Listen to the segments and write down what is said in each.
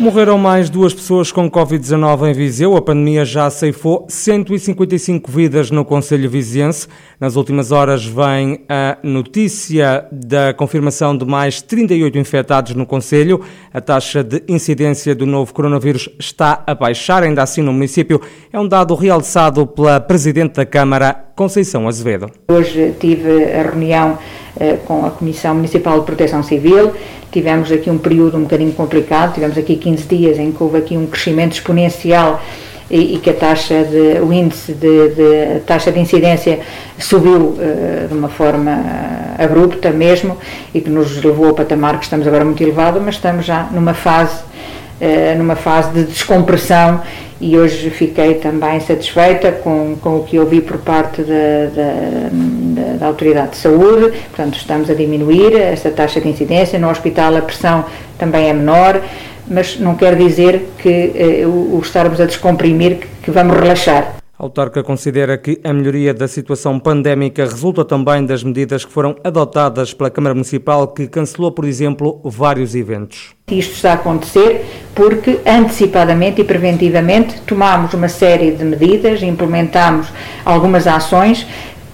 Morreram mais duas pessoas com Covid-19 em Viseu. A pandemia já ceifou 155 vidas no Conselho Viziense. Nas últimas horas vem a notícia da confirmação de mais 38 infectados no Conselho. A taxa de incidência do novo coronavírus está a baixar, ainda assim no município. É um dado realçado pela Presidente da Câmara, Conceição Azevedo. Hoje tive a reunião com a Comissão Municipal de Proteção Civil. Tivemos aqui um período um bocadinho complicado, tivemos aqui 15 dias em que houve aqui um crescimento exponencial e, e que a taxa de, o índice de, de taxa de incidência subiu uh, de uma forma abrupta mesmo e que nos levou ao patamar que estamos agora muito elevado, mas estamos já numa fase uh, numa fase de descompressão e hoje fiquei também satisfeita com, com o que ouvi por parte da, da, da, da, Autoridade de Saúde, portanto estamos a diminuir esta taxa de incidência, no hospital a pressão também é menor, mas não quer dizer que eh, o, o estarmos a descomprimir que, que vamos relaxar. A autarca considera que a melhoria da situação pandémica resulta também das medidas que foram adotadas pela Câmara Municipal, que cancelou, por exemplo, vários eventos. Isto está a acontecer porque antecipadamente e preventivamente tomámos uma série de medidas, implementámos algumas ações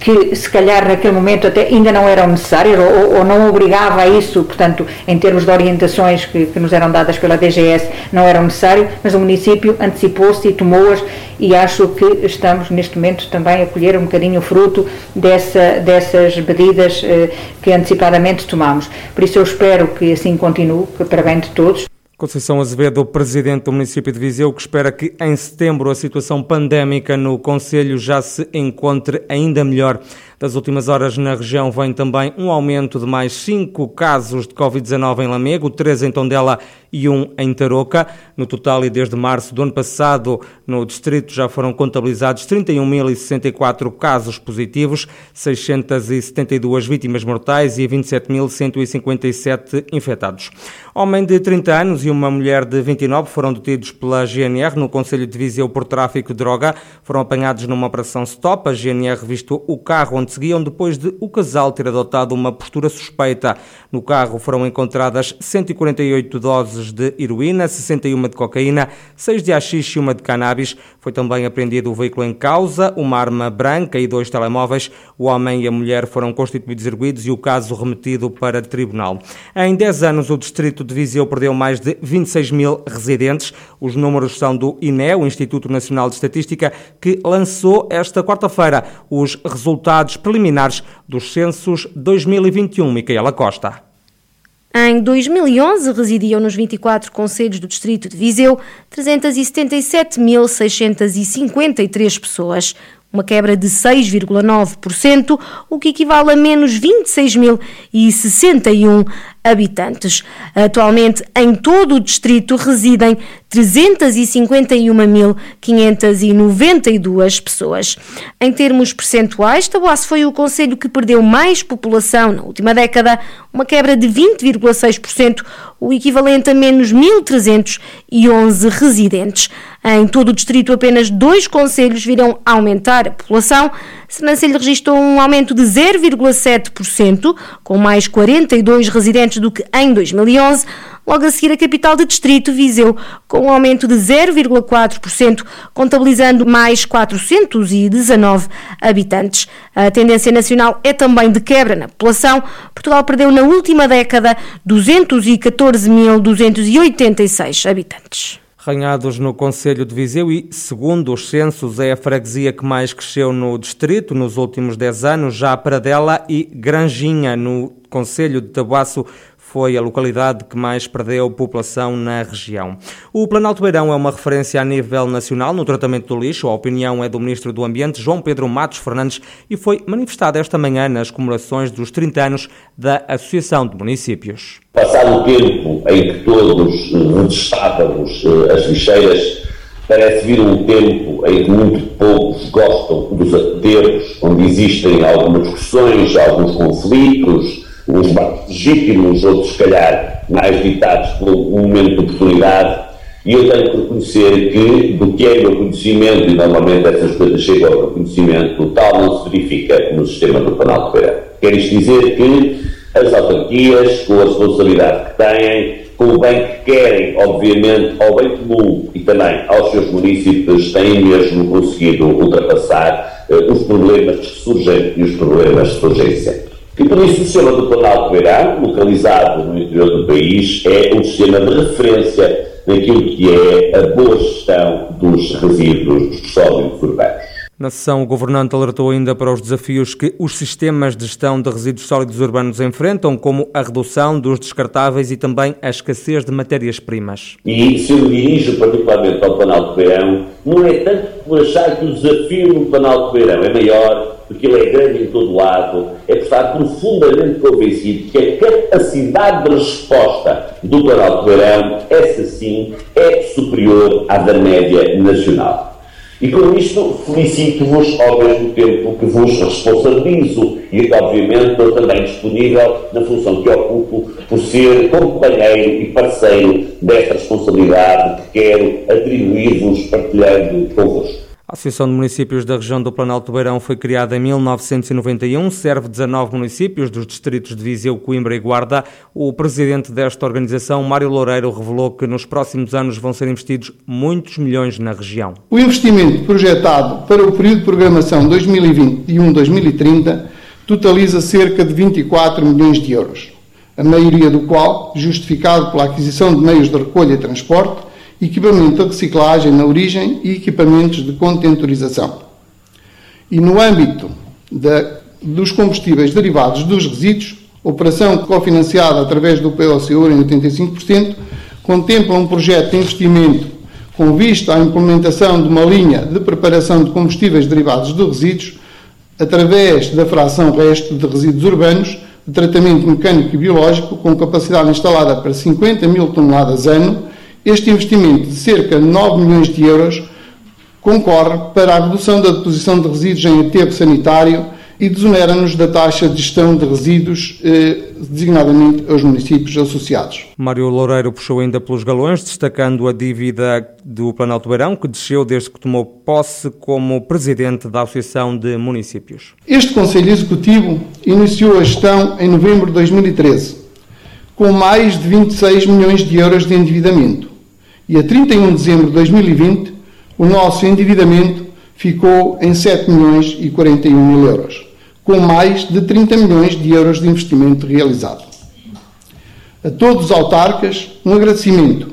que se calhar naquele momento até ainda não eram necessárias ou, ou não obrigava a isso, portanto, em termos de orientações que, que nos eram dadas pela DGS, não eram necessárias, mas o município antecipou-se e tomou-as e acho que estamos neste momento também a colher um bocadinho o fruto dessa, dessas medidas eh, que antecipadamente tomamos. Por isso eu espero que assim continue, para bem de todos. Conceição Azevedo, presidente do município de Viseu, que espera que em setembro a situação pandémica no Conselho já se encontre ainda melhor. Das últimas horas na região vem também um aumento de mais cinco casos de Covid-19 em Lamego, três em Tondela e um em Tarouca. No total, e desde março do ano passado, no distrito já foram contabilizados 31.064 casos positivos, 672 vítimas mortais e 27.157 infectados. Homem de 30 anos e uma mulher de 29 foram detidos pela GNR no Conselho de Viseu por tráfico de droga. Foram apanhados numa operação stop. A GNR revistou o carro onde seguiam depois de o casal ter adotado uma postura suspeita. No carro foram encontradas 148 doses de heroína, 61 de cocaína, 6 de haxixe e uma de cannabis. Foi também apreendido o veículo em causa, uma arma branca e dois telemóveis. O homem e a mulher foram constituídos erguidos e o caso remetido para tribunal. Em 10 anos, o distrito de Viseu perdeu mais de 26 mil residentes. Os números são do INE, o Instituto Nacional de Estatística, que lançou esta quarta-feira os resultados preliminares dos censos 2021. Micaela Costa. Em 2011, residiam nos 24 conselhos do distrito de Viseu 377.653 pessoas, uma quebra de 6,9%, o que equivale a menos 26.061 habitantes. Atualmente, em todo o distrito residem 351.592 pessoas. Em termos percentuais, Taboaço foi o conselho que perdeu mais população na última década, uma quebra de 20,6%, o equivalente a menos 1.311 residentes. Em todo o distrito, apenas dois conselhos viram aumentar a população. Sernancelho registrou um aumento de 0,7%, com mais 42 residentes do que em 2011. Logo a seguir, a capital de distrito, Viseu, com um aumento de 0,4%, contabilizando mais 419 habitantes. A tendência nacional é também de quebra na população. Portugal perdeu na última década 214.286 habitantes. Ranhados no Conselho de Viseu e, segundo os censos, é a freguesia que mais cresceu no distrito nos últimos 10 anos, já Paradela e Granjinha, no Conselho de Tabuaço, foi a localidade que mais perdeu população na região. O Planalto Beirão é uma referência a nível nacional no tratamento do lixo. A opinião é do Ministro do Ambiente, João Pedro Matos Fernandes, e foi manifestada esta manhã nas comemorações dos 30 anos da Associação de Municípios. Passado o tempo em que todos detestávamos eh, as lixeiras, parece vir um tempo em que muito poucos gostam dos aterros, onde existem algumas discussões, alguns conflitos, uns legítimos, outros, se calhar, mais ditados pelo momento de oportunidade, E eu tenho que reconhecer que, do que é o meu conhecimento, e normalmente essas coisas chegam ao meu conhecimento, tal não se verifica no sistema do Planalto Beirão. Quer isto dizer que as autarquias, com a responsabilidade que têm, com o bem que querem, obviamente, ao bem comum e também aos seus municípios, têm mesmo conseguido ultrapassar uh, os problemas que surgem e os problemas que surgem sempre. E por isso o sistema do Planalto Beirão, localizado no interior do país, é um sistema de referência naquilo que é a boa gestão dos resíduos sólidos urbanos. Na sessão, o governante alertou ainda para os desafios que os sistemas de gestão de resíduos sólidos urbanos enfrentam, como a redução dos descartáveis e também a escassez de matérias-primas. E se eu me dirijo particularmente ao Planalto Beirão, não é tanto por achar que o desafio no Planalto Beirão é maior, porque ele é grande em todo lado, é por estar profundamente convencido que a capacidade de resposta do Planalto Beirão, essa sim, é superior à da média nacional. E com isto felicito-vos ao mesmo tempo que vos responsabilizo e, obviamente, estou também disponível na função que ocupo por ser companheiro e parceiro desta responsabilidade que quero atribuir-vos partilhando convosco. A Associação de Municípios da região do Planalto Beirão foi criada em 1991, serve 19 municípios dos distritos de Viseu, Coimbra e Guarda. O presidente desta organização, Mário Loureiro, revelou que nos próximos anos vão ser investidos muitos milhões na região. O investimento projetado para o período de programação 2021-2030 totaliza cerca de 24 milhões de euros, a maioria do qual justificado pela aquisição de meios de recolha e transporte equipamento de reciclagem na origem e equipamentos de contentorização. E no âmbito da, dos combustíveis derivados dos resíduos, operação cofinanciada através do POCUR em 85%, contempla um projeto de investimento com vista à implementação de uma linha de preparação de combustíveis derivados de resíduos através da fração resto de resíduos urbanos de tratamento mecânico e biológico com capacidade instalada para 50 mil toneladas ano este investimento de cerca de 9 milhões de euros concorre para a redução da deposição de resíduos em aterro sanitário e desonera-nos da taxa de gestão de resíduos, eh, designadamente aos municípios associados. Mário Loureiro puxou ainda pelos galões, destacando a dívida do Planalto Beirão, que desceu desde que tomou posse como presidente da Associação de Municípios. Este Conselho Executivo iniciou a gestão em novembro de 2013, com mais de 26 milhões de euros de endividamento e a 31 de dezembro de 2020 o nosso endividamento ficou em 7 milhões e 41 mil euros, com mais de 30 milhões de euros de investimento realizado. A todos os autarcas, um agradecimento,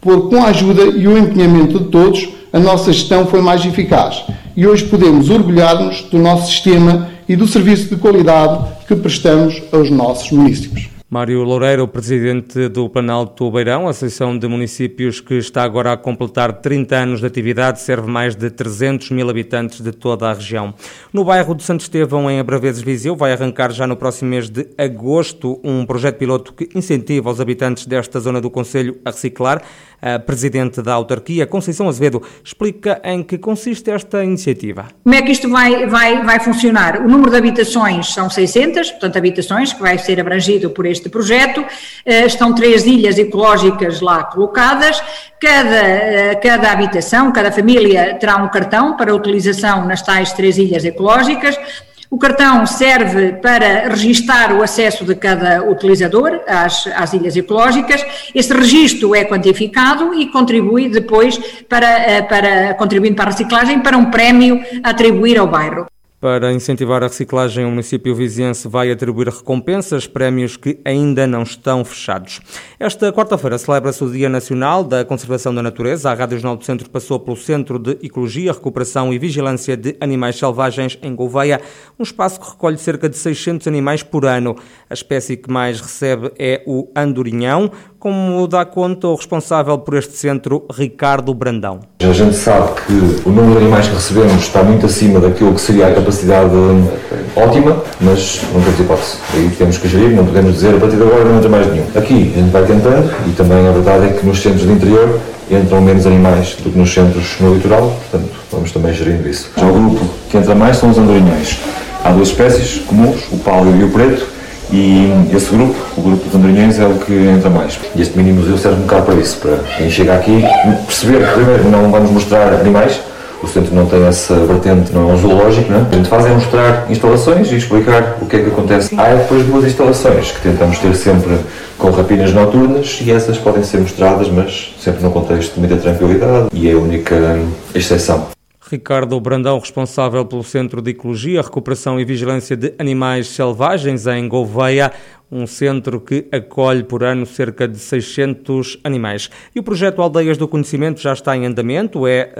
por com a ajuda e o empenhamento de todos, a nossa gestão foi mais eficaz e hoje podemos orgulhar-nos do nosso sistema e do serviço de qualidade que prestamos aos nossos municípios. Mário Loureiro, presidente do Planalto Beirão, Associação de Municípios que está agora a completar 30 anos de atividade, serve mais de 300 mil habitantes de toda a região. No bairro de Santo Estevão, em Abraveses Viseu, vai arrancar já no próximo mês de agosto um projeto piloto que incentiva os habitantes desta zona do Conselho a reciclar. A presidente da autarquia, Conceição Azevedo, explica em que consiste esta iniciativa. Como é que isto vai, vai, vai funcionar? O número de habitações são 600, portanto, habitações que vai ser abrangido por este projeto. Eh, estão três ilhas ecológicas lá colocadas. Cada, eh, cada habitação, cada família terá um cartão para utilização nas tais três ilhas ecológicas. O cartão serve para registar o acesso de cada utilizador às, às ilhas ecológicas. Esse registro é quantificado e contribui depois para, eh, para contribuindo para a reciclagem para um prémio a atribuir ao bairro. Para incentivar a reciclagem, o município viziense vai atribuir recompensas, prémios que ainda não estão fechados. Esta quarta-feira celebra-se o Dia Nacional da Conservação da Natureza. A Rádio Jornal do Centro passou pelo Centro de Ecologia, Recuperação e Vigilância de Animais Selvagens em Gouveia, um espaço que recolhe cerca de 600 animais por ano. A espécie que mais recebe é o andorinhão, como dá conta o responsável por este centro, Ricardo Brandão. A gente sabe que o número de animais que recebemos está muito acima daquilo que seria a capacidade ótima, mas não temos hipótese. Aí temos que gerir, não podemos dizer a partir de agora não entra mais nenhum. Aqui a gente vai tentando e também a verdade é que nos centros de interior entram menos animais do que nos centros no litoral, portanto vamos também gerindo isso. Já o grupo que entra mais são os andorinhões. Há duas espécies comuns, o pálido e o preto, E esse grupo, o grupo dos Andarinhões, é o que entra mais. E este mini museu serve um bocado para isso, para quem chega aqui perceber que primeiro não vamos mostrar animais, o centro não tem essa vertente, não é um zoológico, não é? O que a gente faz é mostrar instalações e explicar o que é que acontece. Há depois duas instalações que tentamos ter sempre com rapinas noturnas e essas podem ser mostradas, mas sempre num contexto de muita tranquilidade e é a única exceção. Ricardo Brandão, responsável pelo Centro de Ecologia, Recuperação e Vigilância de Animais Selvagens em Gouveia, um centro que acolhe por ano cerca de 600 animais. E o projeto Aldeias do Conhecimento já está em andamento, é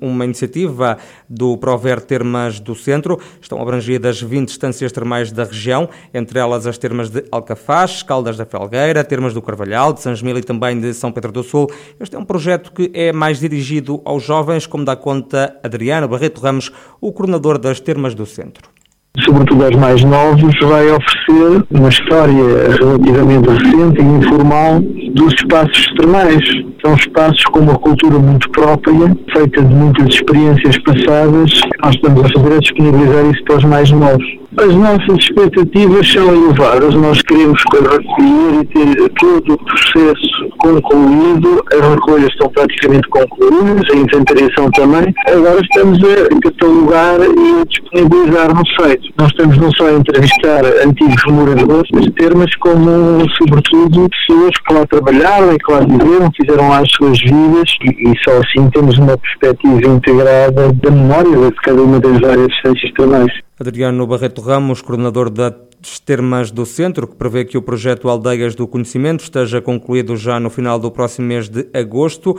um, uma iniciativa do Prover Termas do Centro. Estão abrangidas 20 estâncias termais da região, entre elas as termas de Alcafaz, Caldas da Felgueira, termas do Carvalhal, de Mil e também de São Pedro do Sul. Este é um projeto que é mais dirigido aos jovens, como dá conta Adriano Barreto Ramos, o coordenador das termas do Centro sobretudo aos mais novos, vai oferecer uma história relativamente recente e informal dos espaços termais. São espaços com uma cultura muito própria, feita de muitas experiências passadas. Nós estamos a fazer a disponibilizar isso para os mais novos. As nossas expectativas são elevadas. Nós queremos recolher e ter todo o processo concluído. As recolhas estão praticamente concluídas, a inventariação também. Agora estamos a catalogar e a disponibilizar no site. Nós estamos não só a entrevistar antigos moradores das termas, como, sobretudo, pessoas que lá trabalharam e que lá viveram, fizeram lá as suas vidas e, e só assim temos uma perspectiva integrada da memória de cada uma das várias ciências termais. Adriano Barreto Ramos, coordenador das Termas do Centro, que prevê que o projeto Aldeias do Conhecimento esteja concluído já no final do próximo mês de agosto.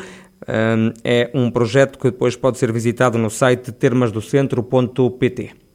É um projeto que depois pode ser visitado no site termasdocentro.pt.